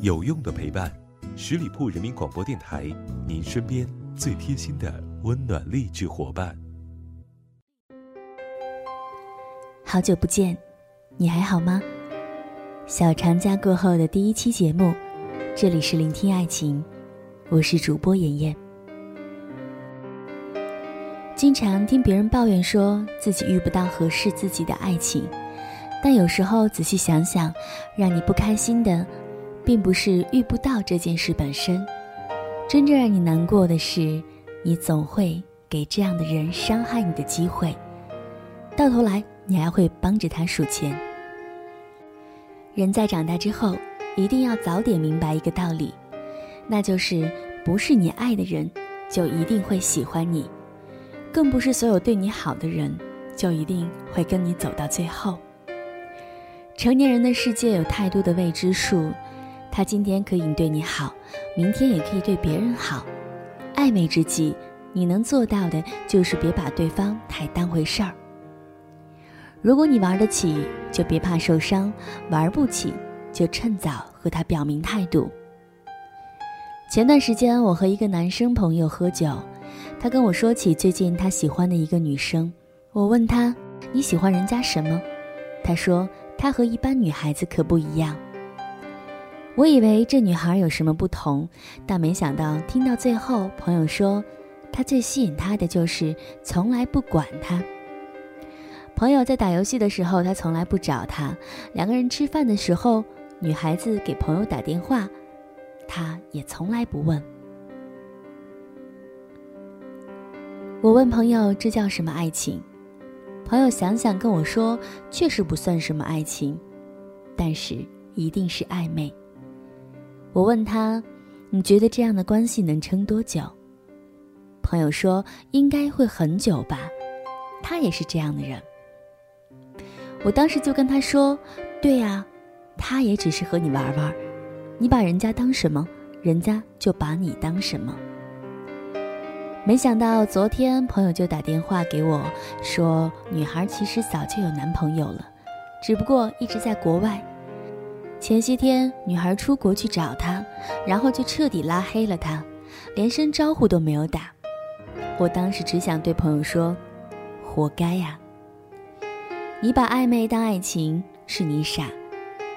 有用的陪伴，十里铺人民广播电台，您身边最贴心的温暖励志伙伴。好久不见，你还好吗？小长假过后的第一期节目，这里是聆听爱情，我是主播妍妍。经常听别人抱怨说自己遇不到合适自己的爱情，但有时候仔细想想，让你不开心的。并不是遇不到这件事本身，真正让你难过的是，你总会给这样的人伤害你的机会，到头来你还会帮着他数钱。人在长大之后，一定要早点明白一个道理，那就是不是你爱的人就一定会喜欢你，更不是所有对你好的人就一定会跟你走到最后。成年人的世界有太多的未知数。他今天可以对你好，明天也可以对别人好。暧昧之际，你能做到的就是别把对方太当回事儿。如果你玩得起，就别怕受伤；玩不起，就趁早和他表明态度。前段时间，我和一个男生朋友喝酒，他跟我说起最近他喜欢的一个女生。我问他：“你喜欢人家什么？”他说：“她和一般女孩子可不一样。”我以为这女孩有什么不同，但没想到听到最后，朋友说，她最吸引他的就是从来不管他。朋友在打游戏的时候，他从来不找她；两个人吃饭的时候，女孩子给朋友打电话，他也从来不问。我问朋友这叫什么爱情？朋友想想跟我说，确实不算什么爱情，但是一定是暧昧。我问他：“你觉得这样的关系能撑多久？”朋友说：“应该会很久吧。”他也是这样的人。我当时就跟他说：“对呀，他也只是和你玩玩，你把人家当什么，人家就把你当什么。”没想到昨天朋友就打电话给我，说女孩其实早就有男朋友了，只不过一直在国外。前些天，女孩出国去找他，然后就彻底拉黑了他，连声招呼都没有打。我当时只想对朋友说：“活该呀！你把暧昧当爱情，是你傻。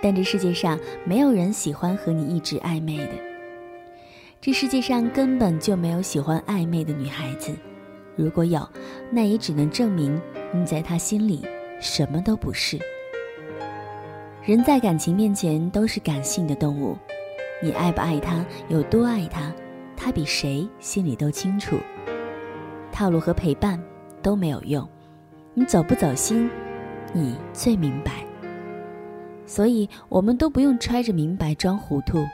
但这世界上没有人喜欢和你一直暧昧的。这世界上根本就没有喜欢暧昧的女孩子。如果有，那也只能证明你在他心里什么都不是。”人在感情面前都是感性的动物，你爱不爱他，有多爱他，他比谁心里都清楚。套路和陪伴都没有用，你走不走心，你最明白。所以，我们都不用揣着明白装糊涂。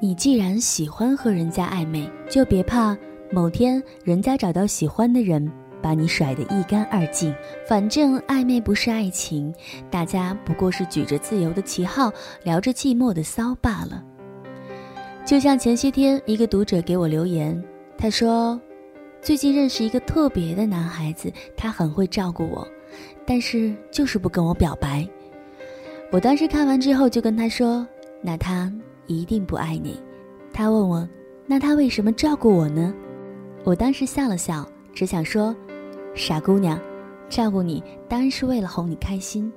你既然喜欢和人家暧昧，就别怕某天人家找到喜欢的人。把你甩得一干二净，反正暧昧不是爱情，大家不过是举着自由的旗号聊着寂寞的骚罢了。就像前些天一个读者给我留言，他说，最近认识一个特别的男孩子，他很会照顾我，但是就是不跟我表白。我当时看完之后就跟他说，那他一定不爱你。他问我，那他为什么照顾我呢？我当时笑了笑，只想说。傻姑娘，照顾你当然是为了哄你开心，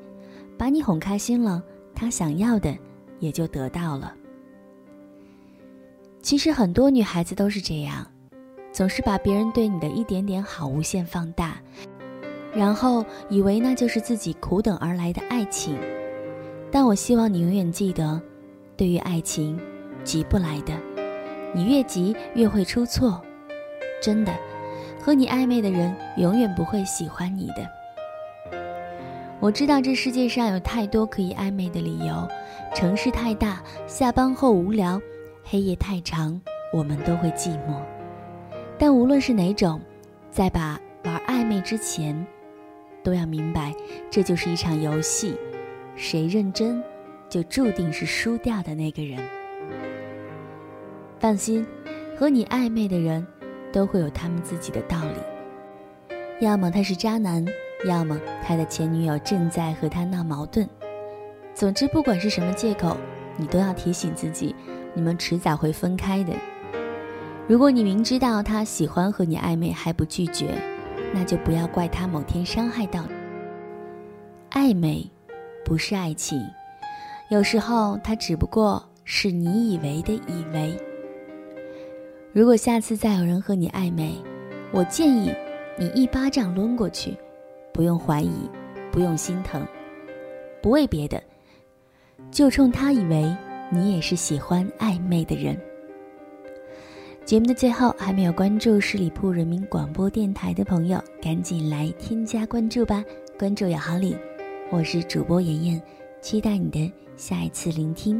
把你哄开心了，他想要的也就得到了。其实很多女孩子都是这样，总是把别人对你的一点点好无限放大，然后以为那就是自己苦等而来的爱情。但我希望你永远记得，对于爱情，急不来的，你越急越会出错，真的。和你暧昧的人永远不会喜欢你的。我知道这世界上有太多可以暧昧的理由，城市太大，下班后无聊，黑夜太长，我们都会寂寞。但无论是哪种，在把玩暧昧之前，都要明白，这就是一场游戏，谁认真，就注定是输掉的那个人。放心，和你暧昧的人。都会有他们自己的道理，要么他是渣男，要么他的前女友正在和他闹矛盾。总之，不管是什么借口，你都要提醒自己，你们迟早会分开的。如果你明知道他喜欢和你暧昧还不拒绝，那就不要怪他某天伤害到你。暧昧不是爱情，有时候他只不过是你以为的以为。如果下次再有人和你暧昧，我建议你一巴掌抡过去，不用怀疑，不用心疼，不为别的，就冲他以为你也是喜欢暧昧的人。节目的最后，还没有关注十里铺人民广播电台的朋友，赶紧来添加关注吧！关注有好礼，我是主播妍妍，期待你的下一次聆听，